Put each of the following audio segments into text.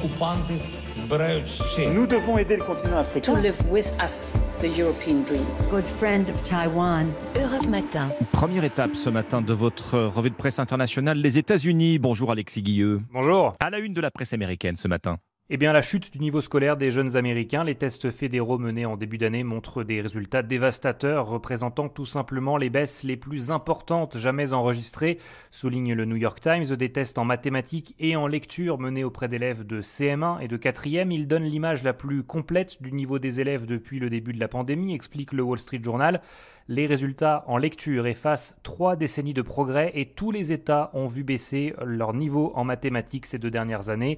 окупанти збирають ще. Nous devons aider le continent africain. to live with us the European dream. good friend of Taiwan. Europe Matin. Première étape ce matin de votre revue de presse internationale, les États-Unis. Bonjour Alexis Guilleux. Bonjour. À la une de la presse américaine ce matin. Eh bien, la chute du niveau scolaire des jeunes Américains, les tests fédéraux menés en début d'année montrent des résultats dévastateurs, représentant tout simplement les baisses les plus importantes jamais enregistrées, souligne le New York Times. Des tests en mathématiques et en lecture menés auprès d'élèves de CM1 et de 4e, ils donnent l'image la plus complète du niveau des élèves depuis le début de la pandémie, explique le Wall Street Journal. Les résultats en lecture effacent trois décennies de progrès et tous les États ont vu baisser leur niveau en mathématiques ces deux dernières années.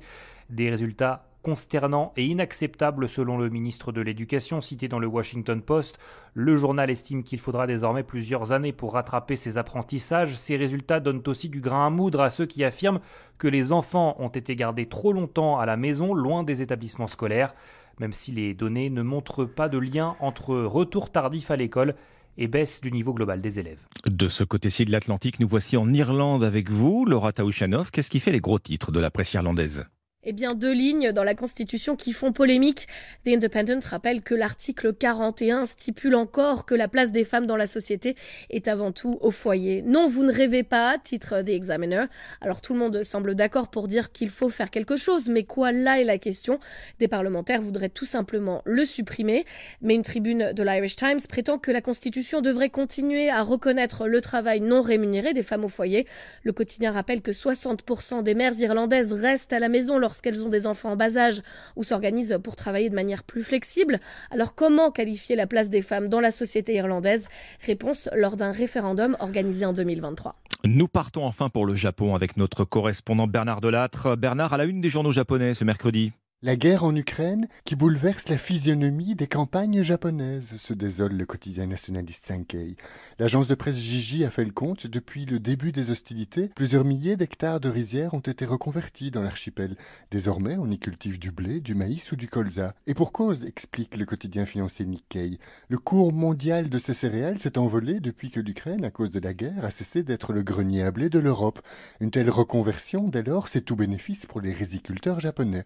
Consternants et inacceptables selon le ministre de l'Éducation cité dans le Washington Post. Le journal estime qu'il faudra désormais plusieurs années pour rattraper ces apprentissages. Ces résultats donnent aussi du grain à moudre à ceux qui affirment que les enfants ont été gardés trop longtemps à la maison, loin des établissements scolaires, même si les données ne montrent pas de lien entre retour tardif à l'école et baisse du niveau global des élèves. De ce côté-ci de l'Atlantique, nous voici en Irlande avec vous, Laura Taouchanov. Qu'est-ce qui fait les gros titres de la presse irlandaise? Eh bien, deux lignes dans la Constitution qui font polémique. The Independent rappelle que l'article 41 stipule encore que la place des femmes dans la société est avant tout au foyer. Non, vous ne rêvez pas, titre The Examiner. Alors tout le monde semble d'accord pour dire qu'il faut faire quelque chose, mais quoi là est la question Des parlementaires voudraient tout simplement le supprimer, mais une tribune de l'Irish Times prétend que la Constitution devrait continuer à reconnaître le travail non rémunéré des femmes au foyer. Le quotidien rappelle que 60% des mères irlandaises restent à la maison lorsqu'elles ont des enfants en bas âge ou s'organisent pour travailler de manière plus flexible. Alors comment qualifier la place des femmes dans la société irlandaise? Réponse lors d'un référendum organisé en 2023. Nous partons enfin pour le Japon avec notre correspondant Bernard Delattre. Bernard, à la une des journaux japonais ce mercredi. La guerre en Ukraine qui bouleverse la physionomie des campagnes japonaises, se désole le quotidien nationaliste Sankei. L'agence de presse Gigi a fait le compte, depuis le début des hostilités, plusieurs milliers d'hectares de rizières ont été reconvertis dans l'archipel. Désormais, on y cultive du blé, du maïs ou du colza. Et pour cause, explique le quotidien financier Nikkei. Le cours mondial de ces céréales s'est envolé depuis que l'Ukraine, à cause de la guerre, a cessé d'être le grenier à blé de l'Europe. Une telle reconversion, dès lors, c'est tout bénéfice pour les riziculteurs japonais.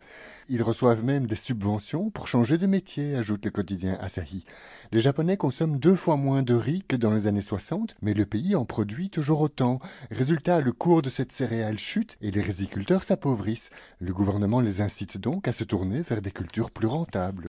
Reçoivent même des subventions pour changer de métier, ajoute le quotidien Asahi. Les Japonais consomment deux fois moins de riz que dans les années 60, mais le pays en produit toujours autant. Résultat, le cours de cette céréale chute et les riziculteurs s'appauvrissent. Le gouvernement les incite donc à se tourner vers des cultures plus rentables.